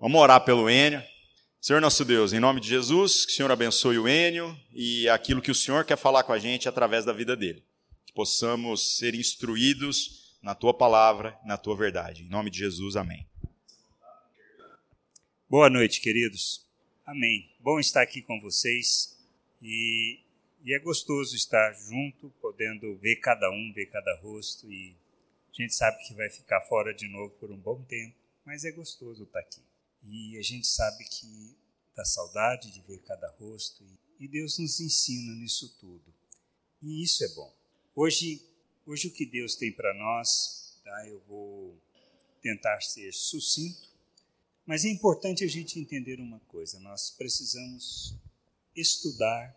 Vamos orar pelo Enio. Senhor nosso Deus, em nome de Jesus, que o Senhor abençoe o Enio e aquilo que o Senhor quer falar com a gente através da vida dele. Que possamos ser instruídos na tua palavra, na tua verdade. Em nome de Jesus, amém. Boa noite, queridos. Amém. Bom estar aqui com vocês e, e é gostoso estar junto, podendo ver cada um, ver cada rosto e a gente sabe que vai ficar fora de novo por um bom tempo, mas é gostoso estar aqui. E a gente sabe que dá saudade de ver cada rosto e, Deus nos ensina nisso tudo. E isso é bom. Hoje, hoje o que Deus tem para nós, tá? Eu vou tentar ser sucinto, mas é importante a gente entender uma coisa: nós precisamos estudar,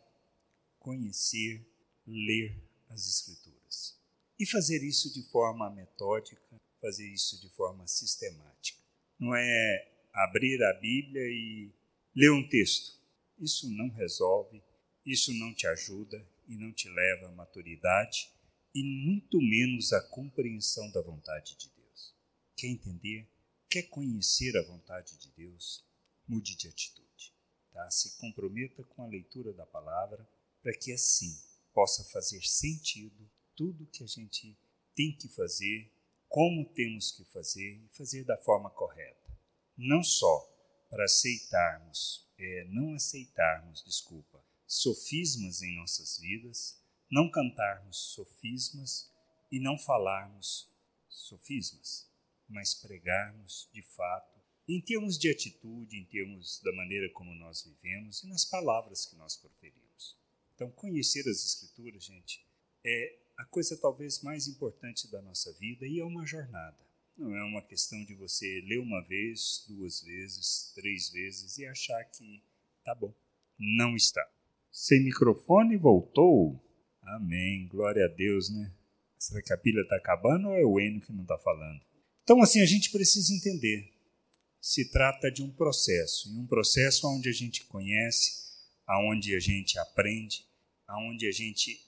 conhecer, ler as Escrituras. E fazer isso de forma metódica, fazer isso de forma sistemática. Não é abrir a Bíblia e ler um texto. Isso não resolve, isso não te ajuda e não te leva à maturidade e muito menos à compreensão da vontade de Deus. Quer entender? Quer conhecer a vontade de Deus? Mude de atitude. Tá? Se comprometa com a leitura da palavra para que assim possa fazer sentido tudo que a gente tem que fazer, como temos que fazer e fazer da forma correta não só para aceitarmos, é, não aceitarmos, desculpa, sofismas em nossas vidas, não cantarmos sofismas e não falarmos sofismas, mas pregarmos de fato, em termos de atitude, em termos da maneira como nós vivemos e nas palavras que nós proferimos. Então, conhecer as Escrituras, gente, é a coisa talvez mais importante da nossa vida e é uma jornada. Não é uma questão de você ler uma vez, duas vezes, três vezes e achar que tá bom. Não está. Sem microfone voltou. Amém. Glória a Deus, né? Será que a pilha está acabando ou é o Enio que não está falando? Então, assim, a gente precisa entender. Se trata de um processo, e um processo onde a gente conhece, aonde a gente aprende, aonde a gente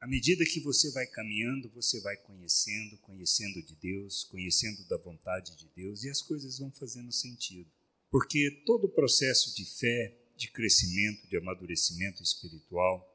à medida que você vai caminhando, você vai conhecendo, conhecendo de Deus, conhecendo da vontade de Deus e as coisas vão fazendo sentido. Porque todo o processo de fé, de crescimento, de amadurecimento espiritual,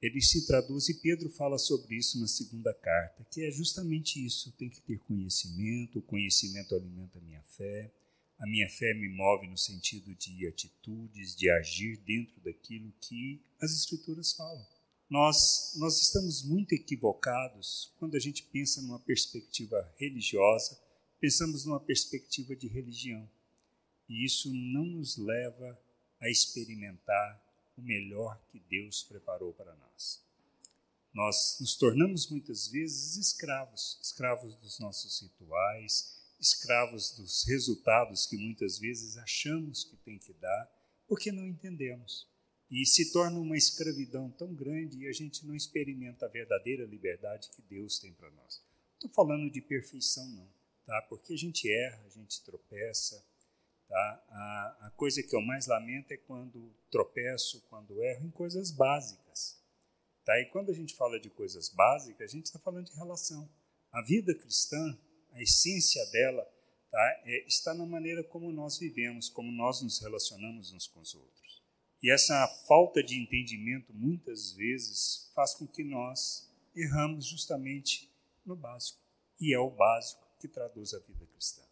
ele se traduz, e Pedro fala sobre isso na segunda carta, que é justamente isso: tem que ter conhecimento, o conhecimento alimenta a minha fé, a minha fé me move no sentido de atitudes, de agir dentro daquilo que as Escrituras falam. Nós, nós estamos muito equivocados quando a gente pensa numa perspectiva religiosa, pensamos numa perspectiva de religião. E isso não nos leva a experimentar o melhor que Deus preparou para nós. Nós nos tornamos muitas vezes escravos, escravos dos nossos rituais, escravos dos resultados que muitas vezes achamos que tem que dar, porque não entendemos e se torna uma escravidão tão grande e a gente não experimenta a verdadeira liberdade que Deus tem para nós. Não estou falando de perfeição, não, tá? porque a gente erra, a gente tropeça. Tá? A, a coisa que eu mais lamento é quando tropeço, quando erro em coisas básicas. Tá? E quando a gente fala de coisas básicas, a gente está falando de relação. A vida cristã, a essência dela, tá? É, está na maneira como nós vivemos, como nós nos relacionamos uns com os outros. E essa falta de entendimento, muitas vezes, faz com que nós erramos justamente no básico. E é o básico que traduz a vida cristã.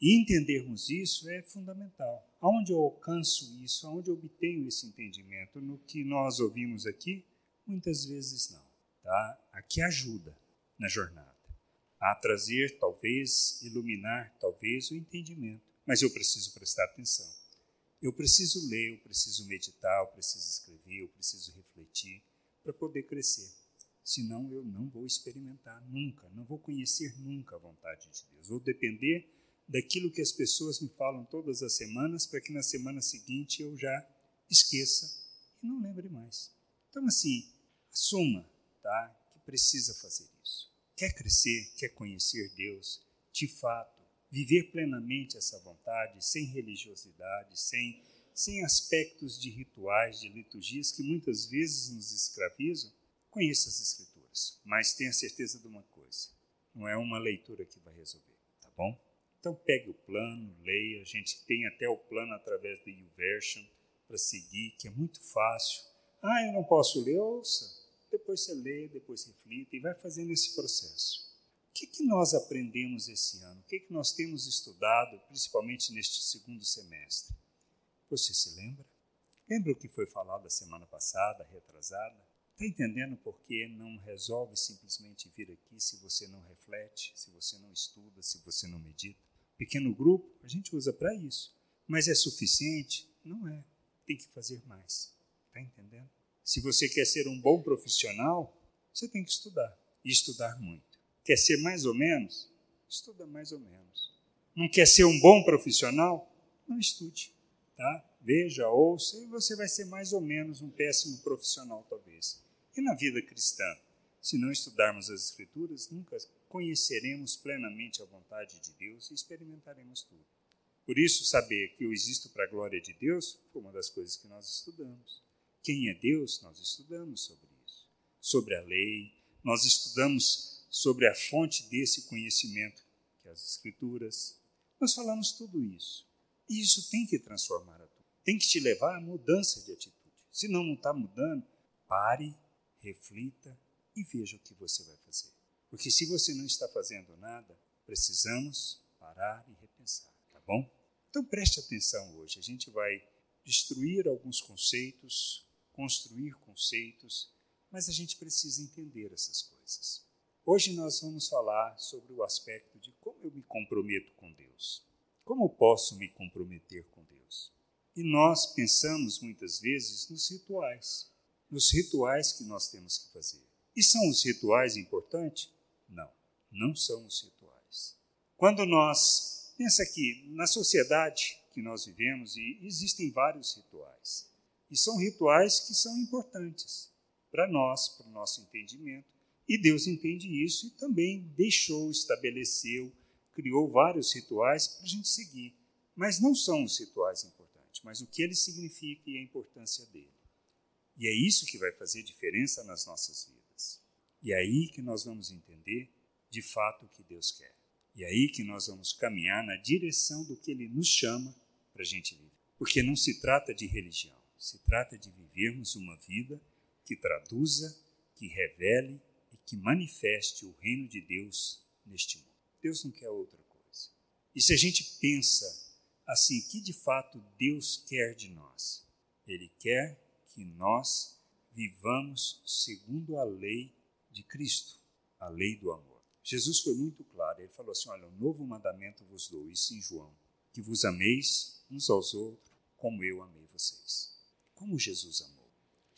E entendermos isso é fundamental. Aonde eu alcanço isso? Aonde eu obtenho esse entendimento? No que nós ouvimos aqui? Muitas vezes não. Tá? Aqui ajuda na jornada. A trazer, talvez, iluminar, talvez, o entendimento. Mas eu preciso prestar atenção. Eu preciso ler, eu preciso meditar, eu preciso escrever, eu preciso refletir para poder crescer. Senão eu não vou experimentar nunca, não vou conhecer nunca a vontade de Deus. Vou depender daquilo que as pessoas me falam todas as semanas para que na semana seguinte eu já esqueça e não lembre mais. Então, assim, assuma tá, que precisa fazer isso. Quer crescer, quer conhecer Deus, de fato, viver plenamente essa vontade, sem religiosidade, sem, sem aspectos de rituais, de liturgias que muitas vezes nos escravizam, conheça as Escrituras. Mas tenha certeza de uma coisa: não é uma leitura que vai resolver, tá bom? Então pegue o plano, leia, a gente tem até o plano através do YouVersion para seguir, que é muito fácil. Ah, eu não posso ler, ouça. Depois você lê, depois reflita e vai fazendo esse processo. Que, que nós aprendemos esse ano? O que, que nós temos estudado, principalmente neste segundo semestre? Você se lembra? Lembra o que foi falado a semana passada, retrasada? Está entendendo por que não resolve simplesmente vir aqui se você não reflete, se você não estuda, se você não medita? Pequeno grupo, a gente usa para isso. Mas é suficiente? Não é. Tem que fazer mais. Está entendendo? Se você quer ser um bom profissional, você tem que estudar. E estudar muito. Quer ser mais ou menos? Estuda mais ou menos. Não quer ser um bom profissional? Não estude. Tá? Veja, ouça, e você vai ser mais ou menos um péssimo profissional, talvez. E na vida cristã? Se não estudarmos as Escrituras, nunca conheceremos plenamente a vontade de Deus e experimentaremos tudo. Por isso, saber que eu existo para a glória de Deus foi uma das coisas que nós estudamos. Quem é Deus? Nós estudamos sobre isso. Sobre a lei, nós estudamos sobre a fonte desse conhecimento, que é as Escrituras. Nós falamos tudo isso. E isso tem que transformar a tua. Tem que te levar à mudança de atitude. Se não está mudando, pare, reflita e veja o que você vai fazer. Porque se você não está fazendo nada, precisamos parar e repensar, tá bom? Então preste atenção hoje. A gente vai destruir alguns conceitos, construir conceitos, mas a gente precisa entender essas coisas. Hoje nós vamos falar sobre o aspecto de como eu me comprometo com Deus. Como posso me comprometer com Deus? E nós pensamos muitas vezes nos rituais, nos rituais que nós temos que fazer. E são os rituais importantes? Não, não são os rituais. Quando nós, pensa aqui, na sociedade que nós vivemos, existem vários rituais. E são rituais que são importantes para nós, para o nosso entendimento. E Deus entende isso e também deixou, estabeleceu, criou vários rituais para a gente seguir. Mas não são os rituais importantes, mas o que eles significam e a importância dele. E é isso que vai fazer diferença nas nossas vidas. E é aí que nós vamos entender de fato o que Deus quer. E é aí que nós vamos caminhar na direção do que Ele nos chama para a gente viver. Porque não se trata de religião, se trata de vivermos uma vida que traduza, que revele que manifeste o reino de Deus neste mundo. Deus não quer outra coisa. E se a gente pensa assim, que de fato Deus quer de nós? Ele quer que nós vivamos segundo a lei de Cristo, a lei do amor. Jesus foi muito claro, ele falou assim: Olha, um novo mandamento vos dou, isso em João, que vos ameis uns aos outros, como eu amei vocês. Como Jesus amou?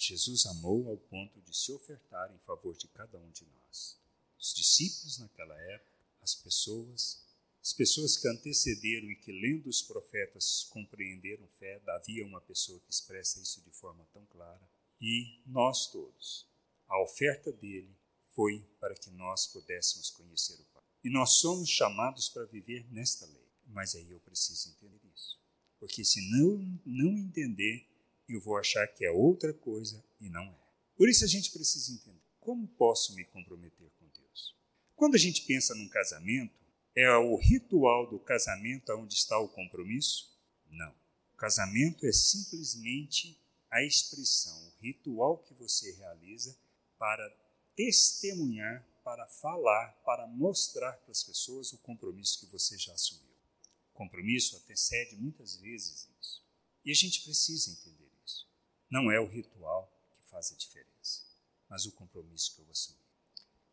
Jesus amou ao ponto de se ofertar em favor de cada um de nós. Os discípulos naquela época, as pessoas, as pessoas que antecederam e que, lendo os profetas, compreenderam fé, havia uma pessoa que expressa isso de forma tão clara, e nós todos. A oferta dele foi para que nós pudéssemos conhecer o Pai. E nós somos chamados para viver nesta lei. Mas aí eu preciso entender isso. Porque se não, não entender, eu vou achar que é outra coisa e não é. Por isso a gente precisa entender como posso me comprometer com Deus. Quando a gente pensa num casamento, é o ritual do casamento onde está o compromisso? Não. O casamento é simplesmente a expressão, o ritual que você realiza para testemunhar, para falar, para mostrar para as pessoas o compromisso que você já assumiu. O compromisso antecede muitas vezes isso. E a gente precisa entender. Não é o ritual que faz a diferença, mas o compromisso que eu assumi.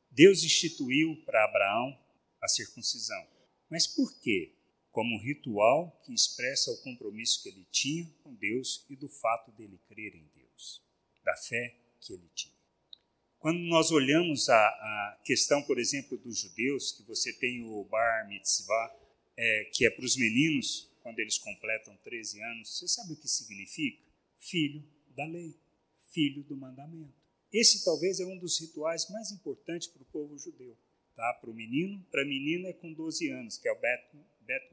Deus instituiu para Abraão a circuncisão. Mas por quê? Como um ritual que expressa o compromisso que ele tinha com Deus e do fato dele crer em Deus, da fé que ele tinha. Quando nós olhamos a, a questão, por exemplo, dos judeus, que você tem o Bar Mitzvah, é, que é para os meninos, quando eles completam 13 anos, você sabe o que significa? Filho da lei, filho do mandamento. Esse talvez é um dos rituais mais importantes para o povo judeu. Tá? Para o menino, para a menina é com 12 anos, que é o Bet, Bet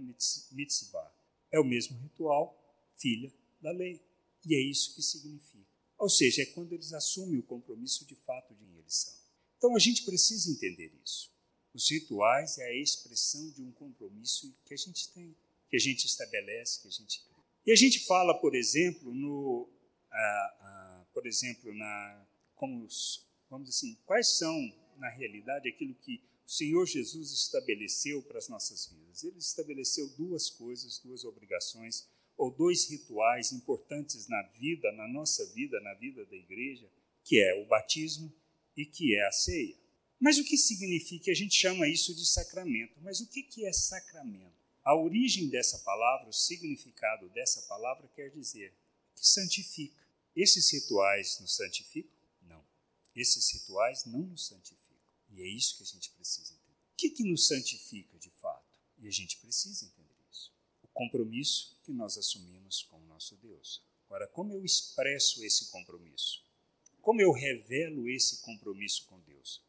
Mitzvah. É o mesmo ritual, filha da lei. E é isso que significa. Ou seja, é quando eles assumem o compromisso de fato de em eles são. Então a gente precisa entender isso. Os rituais é a expressão de um compromisso que a gente tem, que a gente estabelece, que a gente e a gente fala, por exemplo, no, ah, ah, por exemplo, na como os, vamos assim, quais são na realidade aquilo que o Senhor Jesus estabeleceu para as nossas vidas. Ele estabeleceu duas coisas, duas obrigações ou dois rituais importantes na vida, na nossa vida, na vida da igreja, que é o batismo e que é a ceia. Mas o que significa? A gente chama isso de sacramento. Mas o que é sacramento? A origem dessa palavra, o significado dessa palavra quer dizer que santifica. Esses rituais nos santificam? Não. Esses rituais não nos santificam. E é isso que a gente precisa entender. O que, que nos santifica de fato? E a gente precisa entender isso. O compromisso que nós assumimos com o nosso Deus. Agora, como eu expresso esse compromisso? Como eu revelo esse compromisso com Deus?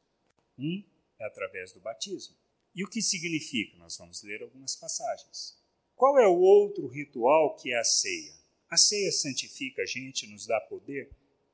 Um é através do batismo. E o que significa? Nós vamos ler algumas passagens. Qual é o outro ritual que é a ceia? A ceia santifica a gente, nos dá poder?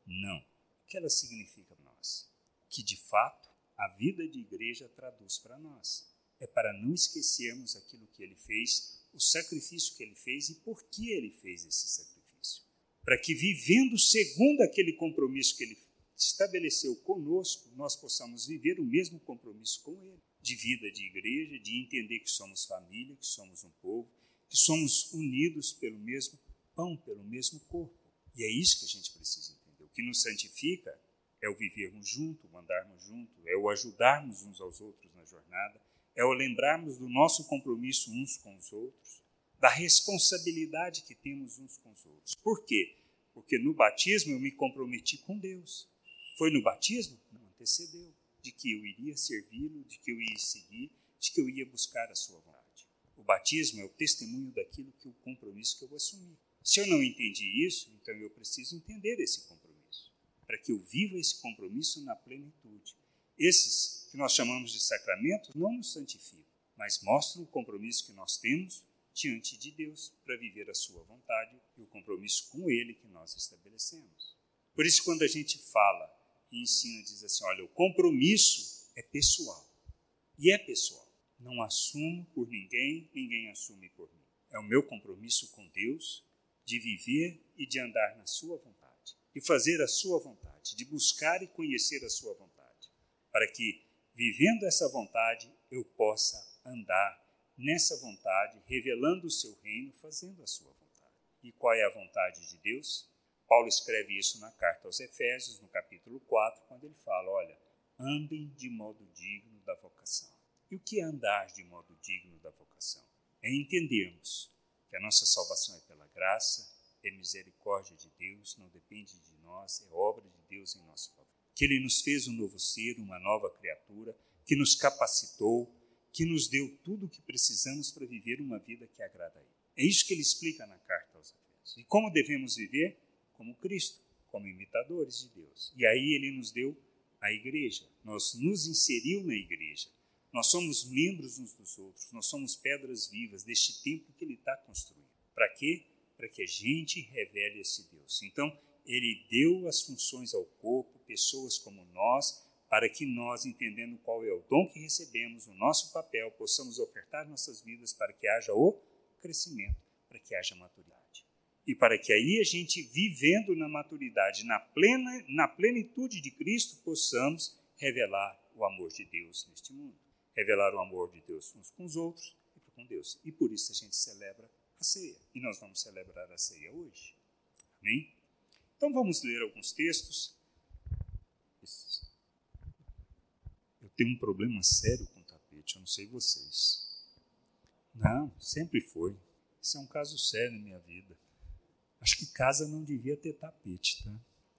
Não. O que ela significa para nós? Que de fato a vida de igreja traduz para nós. É para não esquecermos aquilo que ele fez, o sacrifício que ele fez e por que ele fez esse sacrifício. Para que vivendo segundo aquele compromisso que ele estabeleceu conosco, nós possamos viver o mesmo compromisso com ele de vida de igreja, de entender que somos família, que somos um povo, que somos unidos pelo mesmo pão, pelo mesmo corpo. E é isso que a gente precisa entender. O que nos santifica é o vivermos junto, o andarmos junto, é o ajudarmos uns aos outros na jornada, é o lembrarmos do nosso compromisso uns com os outros, da responsabilidade que temos uns com os outros. Por quê? Porque no batismo eu me comprometi com Deus. Foi no batismo? Não, antecedeu de que eu iria servi-lo, de que eu ia seguir, de que eu ia buscar a sua vontade. O batismo é o testemunho daquilo que o compromisso que eu assumi. Se eu não entendi isso, então eu preciso entender esse compromisso, para que eu viva esse compromisso na plenitude. Esses que nós chamamos de sacramentos não nos santificam, mas mostram o compromisso que nós temos diante de Deus para viver a sua vontade e o compromisso com Ele que nós estabelecemos. Por isso, quando a gente fala e ensina, diz assim: olha, o compromisso é pessoal. E é pessoal. Não assumo por ninguém, ninguém assume por mim. É o meu compromisso com Deus de viver e de andar na Sua vontade, de fazer a Sua vontade, de buscar e conhecer a Sua vontade, para que, vivendo essa vontade, eu possa andar nessa vontade, revelando o Seu reino, fazendo a Sua vontade. E qual é a vontade de Deus? Paulo escreve isso na carta aos Efésios, no capítulo 4, quando ele fala: olha, andem de modo digno da vocação. E o que é andar de modo digno da vocação? É entendermos que a nossa salvação é pela graça, é misericórdia de Deus, não depende de nós, é obra de Deus em nosso favor. Que Ele nos fez um novo ser, uma nova criatura, que nos capacitou, que nos deu tudo o que precisamos para viver uma vida que agrada a Ele. É isso que ele explica na carta aos Efésios. E como devemos viver? como Cristo, como imitadores de Deus. E aí ele nos deu a igreja, nós nos inseriu na igreja. Nós somos membros uns dos outros, nós somos pedras vivas deste templo que ele está construindo. Para quê? Para que a gente revele esse Deus. Então, ele deu as funções ao corpo, pessoas como nós, para que nós, entendendo qual é o dom que recebemos, o nosso papel, possamos ofertar nossas vidas para que haja o crescimento, para que haja maturidade e para que aí a gente, vivendo na maturidade, na, plena, na plenitude de Cristo, possamos revelar o amor de Deus neste mundo. Revelar o amor de Deus uns com os outros e com Deus. E por isso a gente celebra a ceia. E nós vamos celebrar a ceia hoje. Amém? Então vamos ler alguns textos. Eu tenho um problema sério com tapete, eu não sei vocês. Não, sempre foi. Isso é um caso sério na minha vida. Acho que casa não devia ter tapete, tá?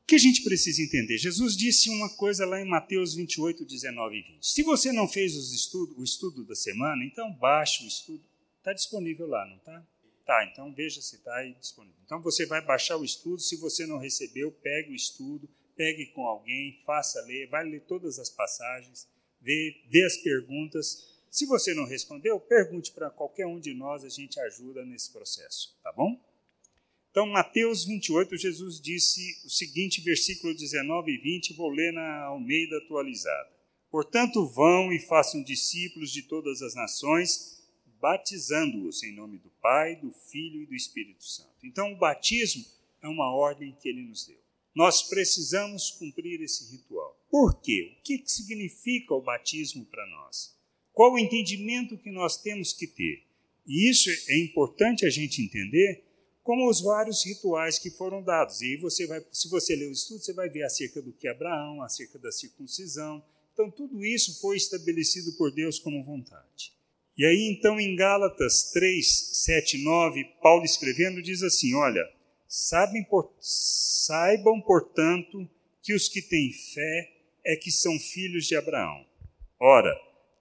O que a gente precisa entender? Jesus disse uma coisa lá em Mateus 28, 19 e 20. Se você não fez estudo, o estudo da semana, então baixe o estudo. Está disponível lá, não está? Tá, então veja se está aí disponível. Então você vai baixar o estudo. Se você não recebeu, pegue o estudo, pegue com alguém, faça ler, vai ler todas as passagens, vê, vê as perguntas. Se você não respondeu, pergunte para qualquer um de nós, a gente ajuda nesse processo, tá bom? Então, Mateus 28, Jesus disse o seguinte, versículo 19 e 20, vou ler na Almeida atualizada. Portanto, vão e façam discípulos de todas as nações, batizando-os em nome do Pai, do Filho e do Espírito Santo. Então, o batismo é uma ordem que ele nos deu. Nós precisamos cumprir esse ritual. Por quê? O que significa o batismo para nós? Qual o entendimento que nós temos que ter? E isso é importante a gente entender como os vários rituais que foram dados. E você vai, se você ler o estudo, você vai ver acerca do que Abraão, acerca da circuncisão. Então, tudo isso foi estabelecido por Deus como vontade. E aí, então, em Gálatas 3, 7, 9, Paulo escrevendo diz assim: Olha, saibam, portanto, que os que têm fé é que são filhos de Abraão. Ora,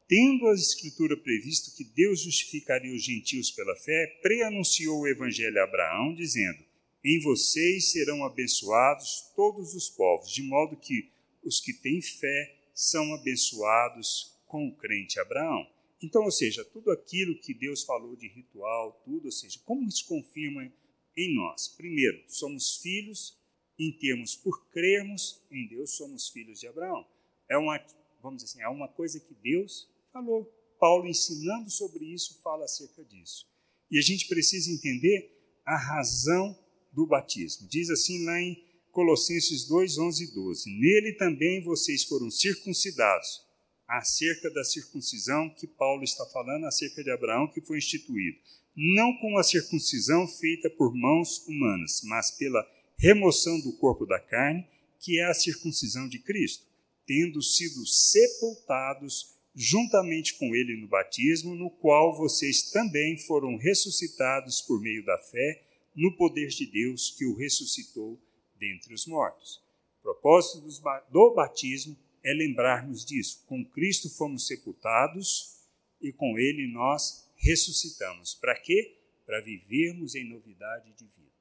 tendo a Escritura previsto que Deus justificaria os gentios pela fé, preanunciou o Evangelho a Abraão, dizendo: Em vocês serão abençoados todos os povos, de modo que os que têm fé são abençoados com o crente Abraão. Então, ou seja, tudo aquilo que Deus falou de ritual, tudo, ou seja, como isso confirma em nós? Primeiro, somos filhos em termos por crermos em Deus, somos filhos de Abraão. É uma, vamos dizer assim, é uma coisa que Deus falou. Paulo, ensinando sobre isso, fala acerca disso. E a gente precisa entender a razão do batismo. Diz assim lá em Colossenses 2, 11 e 12: Nele também vocês foram circuncidados, acerca da circuncisão que Paulo está falando, acerca de Abraão, que foi instituído. Não com a circuncisão feita por mãos humanas, mas pela remoção do corpo da carne, que é a circuncisão de Cristo, tendo sido sepultados juntamente com ele no batismo, no qual vocês também foram ressuscitados por meio da fé no poder de Deus que o ressuscitou dentre os mortos. O propósito do batismo é lembrarmos disso. Com Cristo fomos sepultados e com ele nós ressuscitamos. Para quê? Para vivermos em novidade de vida.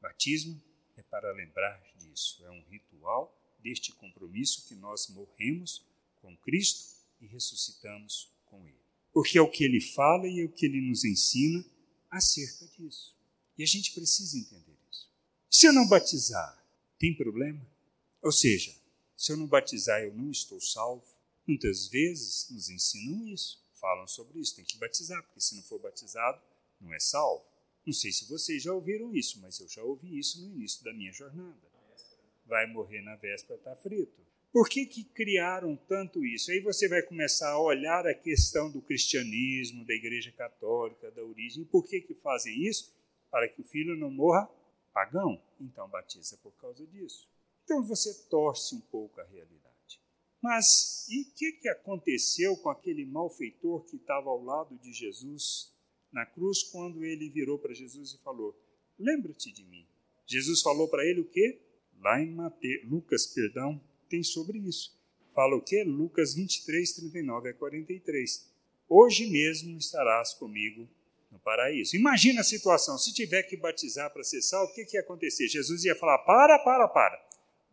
Batismo é para lembrar disso. É um ritual deste compromisso que nós morremos com Cristo e ressuscitamos com Ele. Porque é o que Ele fala e é o que Ele nos ensina acerca disso. E a gente precisa entender isso. Se eu não batizar, tem problema? Ou seja, se eu não batizar, eu não estou salvo? Muitas vezes nos ensinam isso, falam sobre isso, tem que batizar, porque se não for batizado, não é salvo. Não sei se vocês já ouviram isso, mas eu já ouvi isso no início da minha jornada. Vai morrer na véspera, está frito. Por que, que criaram tanto isso? Aí você vai começar a olhar a questão do cristianismo, da igreja católica, da origem. Por que, que fazem isso? Para que o filho não morra pagão. Então batiza por causa disso. Então você torce um pouco a realidade. Mas e o que, que aconteceu com aquele malfeitor que estava ao lado de Jesus na cruz quando ele virou para Jesus e falou: Lembra-te de mim. Jesus falou para ele o quê? Lá em Mate... Lucas, perdão, tem sobre isso. Fala o quê? Lucas 23, 39 a 43. Hoje mesmo estarás comigo no paraíso. Imagina a situação, se tiver que batizar para ser salvo, o que, que ia acontecer? Jesus ia falar, para, para, para.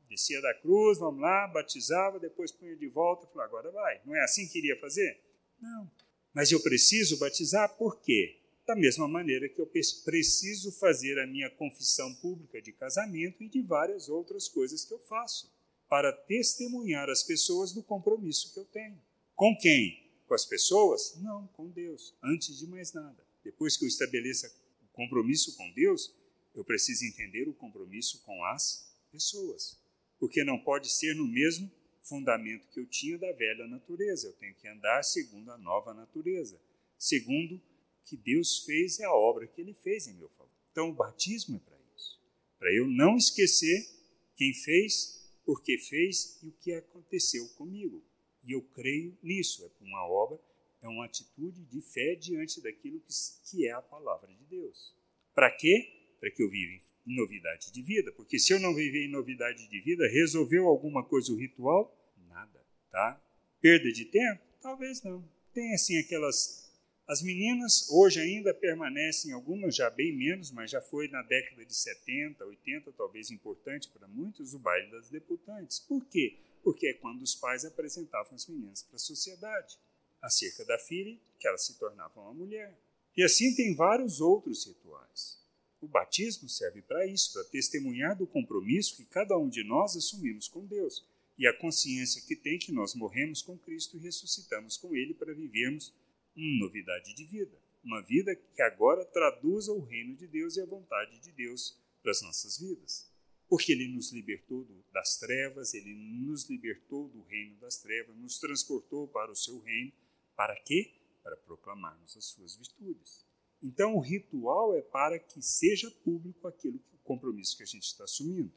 Descia da cruz, vamos lá, batizava, depois punha de volta, falou, agora vai. Não é assim que iria fazer? Não. Mas eu preciso batizar por quê? Da mesma maneira que eu preciso fazer a minha confissão pública de casamento e de várias outras coisas que eu faço para testemunhar às pessoas do compromisso que eu tenho. Com quem? Com as pessoas? Não, com Deus, antes de mais nada. Depois que eu estabeleça o compromisso com Deus, eu preciso entender o compromisso com as pessoas. Porque não pode ser no mesmo fundamento que eu tinha da velha natureza. Eu tenho que andar segundo a nova natureza, segundo que Deus fez é a obra que ele fez em meu favor. Então o batismo é para isso. Para eu não esquecer quem fez porque fez e o que aconteceu comigo. E eu creio nisso. É uma obra, é uma atitude de fé diante daquilo que, que é a palavra de Deus. Para quê? Para que eu viva em novidade de vida. Porque se eu não viver em novidade de vida, resolveu alguma coisa o ritual? Nada, tá? Perda de tempo? Talvez não. Tem assim aquelas as meninas hoje ainda permanecem, algumas já bem menos, mas já foi na década de 70, 80, talvez importante para muitos, o baile das debutantes. Por quê? Porque é quando os pais apresentavam as meninas para a sociedade, acerca da filha, que elas se tornavam uma mulher. E assim tem vários outros rituais. O batismo serve para isso, para testemunhar do compromisso que cada um de nós assumimos com Deus. e a consciência que tem que nós morremos com Cristo e ressuscitamos com Ele para vivermos novidade de vida. Uma vida que agora traduza o reino de Deus e a vontade de Deus para as nossas vidas. Porque Ele nos libertou das trevas, Ele nos libertou do reino das trevas, nos transportou para o seu reino. Para quê? Para proclamarmos as suas virtudes. Então, o ritual é para que seja público aquilo, o compromisso que a gente está assumindo.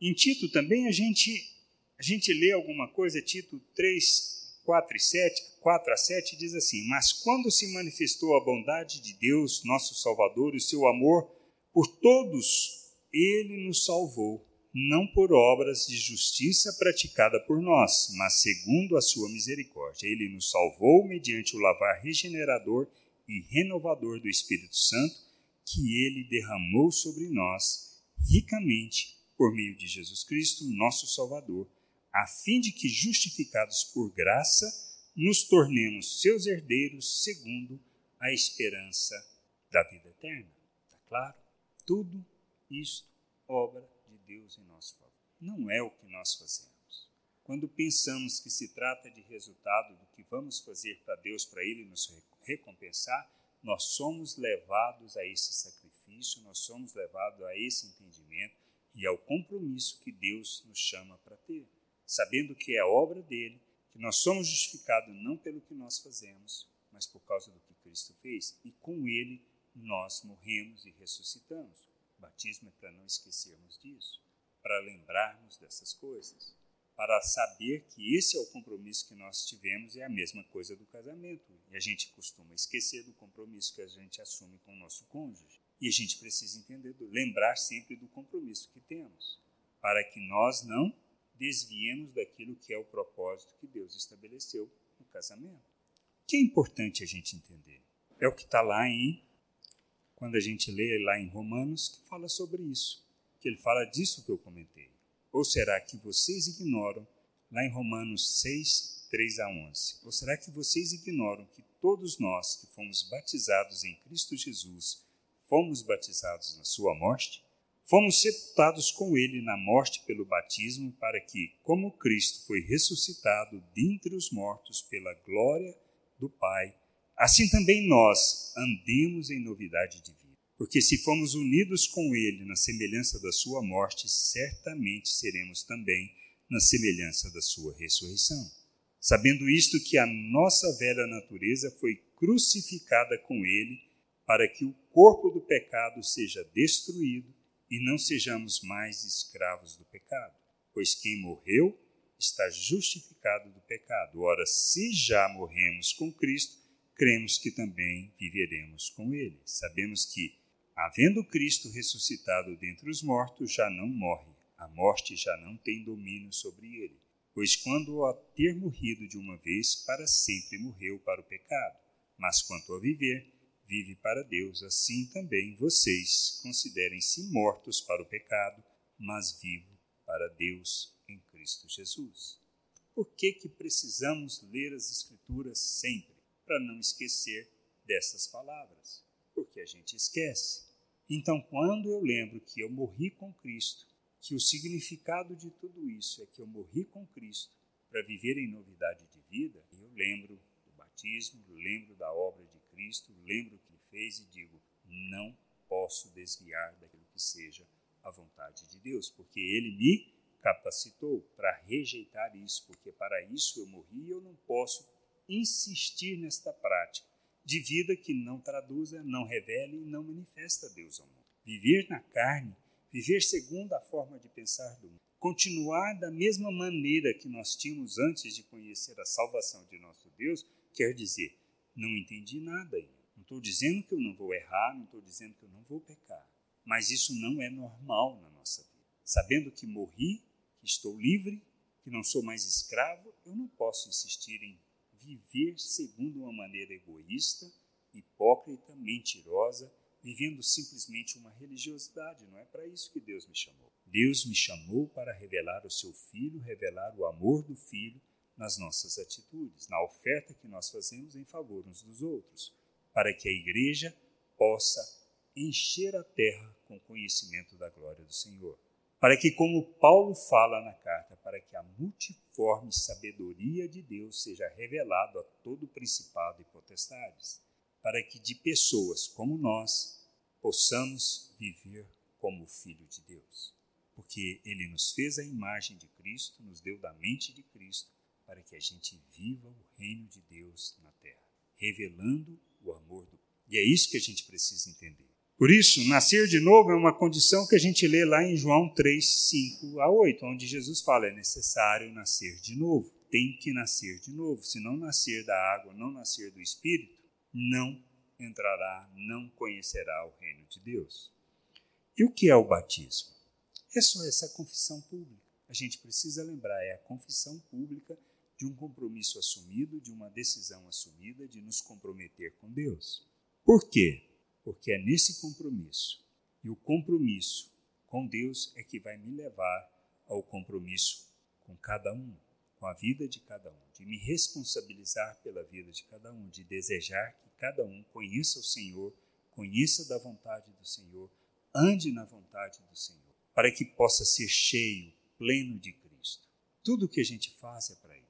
Em Tito também a gente, a gente lê alguma coisa, Tito 3, 4 e 7, 4 a 7 diz assim: Mas quando se manifestou a bondade de Deus, nosso Salvador, e o seu amor por todos, ele nos salvou, não por obras de justiça praticada por nós, mas segundo a sua misericórdia. Ele nos salvou mediante o lavar regenerador e renovador do Espírito Santo, que ele derramou sobre nós ricamente por meio de Jesus Cristo, nosso Salvador, a fim de que, justificados por graça, nos tornemos seus herdeiros segundo a esperança da vida eterna. Está claro? Tudo isto obra de Deus em nosso favor. Não é o que nós fazemos. Quando pensamos que se trata de resultado do que vamos fazer para Deus, para Ele nos recompensar, nós somos levados a esse sacrifício, nós somos levados a esse entendimento e ao compromisso que Deus nos chama para ter, sabendo que é obra dele, que nós somos justificados não pelo que nós fazemos, mas por causa do que Cristo fez, e com ele nós morremos e ressuscitamos. O batismo é para não esquecermos disso, para lembrarmos dessas coisas, para saber que esse é o compromisso que nós tivemos é a mesma coisa do casamento. E a gente costuma esquecer do compromisso que a gente assume com o nosso cônjuge. E a gente precisa entender, lembrar sempre do compromisso que temos, para que nós não desviemos daquilo que é o propósito que Deus estabeleceu no casamento. O que é importante a gente entender? É o que está lá em, quando a gente lê lá em Romanos, que fala sobre isso, que ele fala disso que eu comentei. Ou será que vocês ignoram, lá em Romanos 6, 3 a 11, ou será que vocês ignoram que todos nós que fomos batizados em Cristo Jesus, fomos batizados na sua morte, fomos sepultados com ele na morte pelo batismo, para que, como Cristo foi ressuscitado dentre os mortos pela glória do Pai, assim também nós andemos em novidade de vida. Porque se fomos unidos com ele na semelhança da sua morte, certamente seremos também na semelhança da sua ressurreição. Sabendo isto que a nossa velha natureza foi crucificada com ele, para que o corpo do pecado seja destruído e não sejamos mais escravos do pecado. Pois quem morreu está justificado do pecado. Ora, se já morremos com Cristo, cremos que também viveremos com Ele. Sabemos que, havendo Cristo ressuscitado dentre os mortos, já não morre, a morte já não tem domínio sobre ele. Pois quando a ter morrido de uma vez, para sempre morreu para o pecado. Mas quanto a viver, vive para Deus, assim também vocês considerem-se mortos para o pecado, mas vivo para Deus em Cristo Jesus. Por que, que precisamos ler as Escrituras sempre? Para não esquecer dessas palavras. Porque a gente esquece. Então, quando eu lembro que eu morri com Cristo, que o significado de tudo isso é que eu morri com Cristo para viver em novidade de vida, eu lembro do batismo, lembro da obra Cristo, lembro o que ele fez e digo: não posso desviar daquilo que seja a vontade de Deus, porque ele me capacitou para rejeitar isso, porque para isso eu morri e eu não posso insistir nesta prática de vida que não traduza, não revele e não manifesta Deus ao mundo. Viver na carne, viver segundo a forma de pensar do mundo, continuar da mesma maneira que nós tínhamos antes de conhecer a salvação de nosso Deus, quer dizer não entendi nada ainda. Não estou dizendo que eu não vou errar, não estou dizendo que eu não vou pecar. Mas isso não é normal na nossa vida. Sabendo que morri, que estou livre, que não sou mais escravo, eu não posso insistir em viver segundo uma maneira egoísta, hipócrita, mentirosa, vivendo simplesmente uma religiosidade. Não é para isso que Deus me chamou. Deus me chamou para revelar o seu filho, revelar o amor do filho nas nossas atitudes, na oferta que nós fazemos em favor uns dos outros, para que a igreja possa encher a terra com conhecimento da glória do Senhor. para que, como Paulo fala na carta, para que a multiforme sabedoria de Deus seja revelada a todo principado e potestades, para que de pessoas como nós possamos viver como filho de Deus. Porque ele nos fez a imagem de Cristo, nos deu da mente de Cristo, para que a gente viva o reino de Deus na terra, revelando o amor do E é isso que a gente precisa entender. Por isso, nascer de novo é uma condição que a gente lê lá em João 3, 5 a 8, onde Jesus fala: é necessário nascer de novo. Tem que nascer de novo. Se não nascer da água, não nascer do Espírito, não entrará, não conhecerá o reino de Deus. E o que é o batismo? É só essa confissão pública. A gente precisa lembrar: é a confissão pública de um compromisso assumido, de uma decisão assumida de nos comprometer com Deus. Por quê? Porque é nesse compromisso, e o compromisso com Deus é que vai me levar ao compromisso com cada um, com a vida de cada um, de me responsabilizar pela vida de cada um, de desejar que cada um conheça o Senhor, conheça da vontade do Senhor, ande na vontade do Senhor, para que possa ser cheio, pleno de Cristo. Tudo que a gente faz é para isso.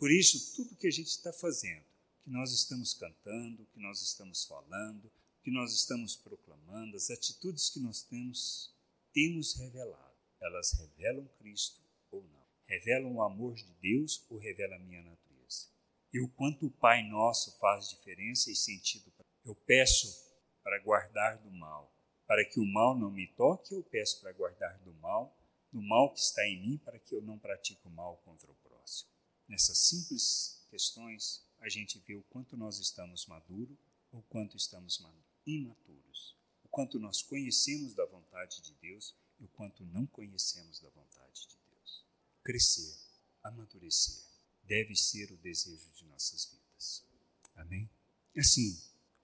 Por isso, tudo que a gente está fazendo, que nós estamos cantando, que nós estamos falando, que nós estamos proclamando, as atitudes que nós temos, temos revelado. Elas revelam Cristo ou não? Revelam o amor de Deus ou revelam a minha natureza? E o quanto o Pai Nosso faz diferença e sentido. Eu peço para guardar do mal, para que o mal não me toque, eu peço para guardar do mal, do mal que está em mim, para que eu não pratique o mal contra o. Nessas simples questões, a gente vê o quanto nós estamos maduros ou quanto estamos imaturos, o quanto nós conhecemos da vontade de Deus e o quanto não conhecemos da vontade de Deus. Crescer, amadurecer, deve ser o desejo de nossas vidas. Amém? Assim,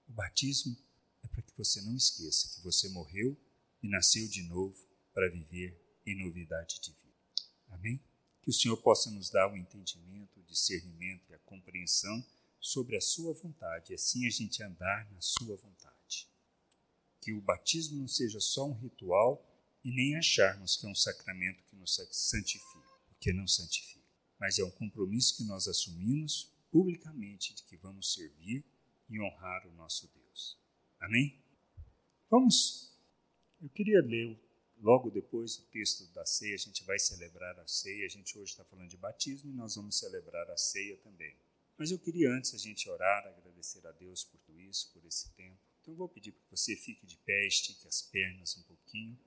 o batismo é para que você não esqueça que você morreu e nasceu de novo para viver em novidade de vida. Amém? Que o Senhor possa nos dar o entendimento, o discernimento e a compreensão sobre a Sua vontade, e assim a gente andar na Sua vontade. Que o batismo não seja só um ritual e nem acharmos que é um sacramento que nos santifica, porque não santifica, mas é um compromisso que nós assumimos publicamente de que vamos servir e honrar o nosso Deus. Amém? Vamos. Eu queria ler logo depois o texto da ceia, a gente vai celebrar a ceia. A gente hoje está falando de batismo e nós vamos celebrar a ceia também. Mas eu queria antes a gente orar, agradecer a Deus por tudo isso, por esse tempo. Então eu vou pedir para que você fique de pé, estique as pernas um pouquinho.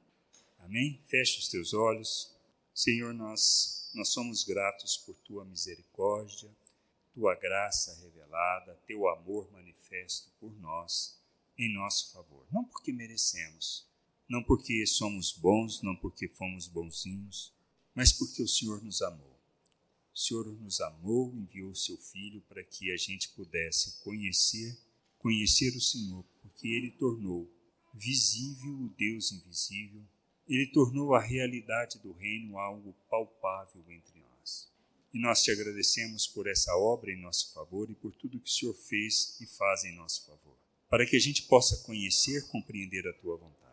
Amém? Feche os teus olhos. Senhor, nós, nós somos gratos por tua misericórdia, tua graça revelada, teu amor manifesto por nós, em nosso favor. Não porque merecemos, não porque somos bons, não porque fomos bonzinhos, mas porque o Senhor nos amou. O Senhor nos amou, enviou o seu Filho para que a gente pudesse conhecer, conhecer o Senhor, porque Ele tornou visível o Deus invisível, Ele tornou a realidade do reino algo palpável entre nós. E nós te agradecemos por essa obra em nosso favor e por tudo que o Senhor fez e faz em nosso favor, para que a gente possa conhecer, compreender a tua vontade,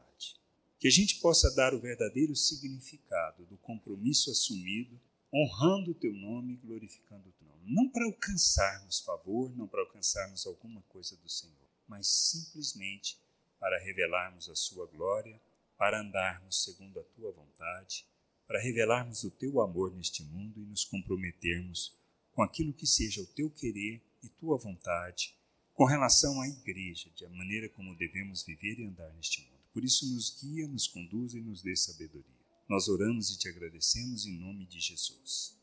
que a gente possa dar o verdadeiro significado do compromisso assumido honrando o teu nome e glorificando o teu nome. Não para alcançarmos favor, não para alcançarmos alguma coisa do Senhor, mas simplesmente para revelarmos a sua glória, para andarmos segundo a tua vontade, para revelarmos o teu amor neste mundo e nos comprometermos com aquilo que seja o teu querer e tua vontade com relação à igreja, de a maneira como devemos viver e andar neste mundo. Por isso, nos guia, nos conduz e nos dê sabedoria. Nós oramos e te agradecemos em nome de Jesus.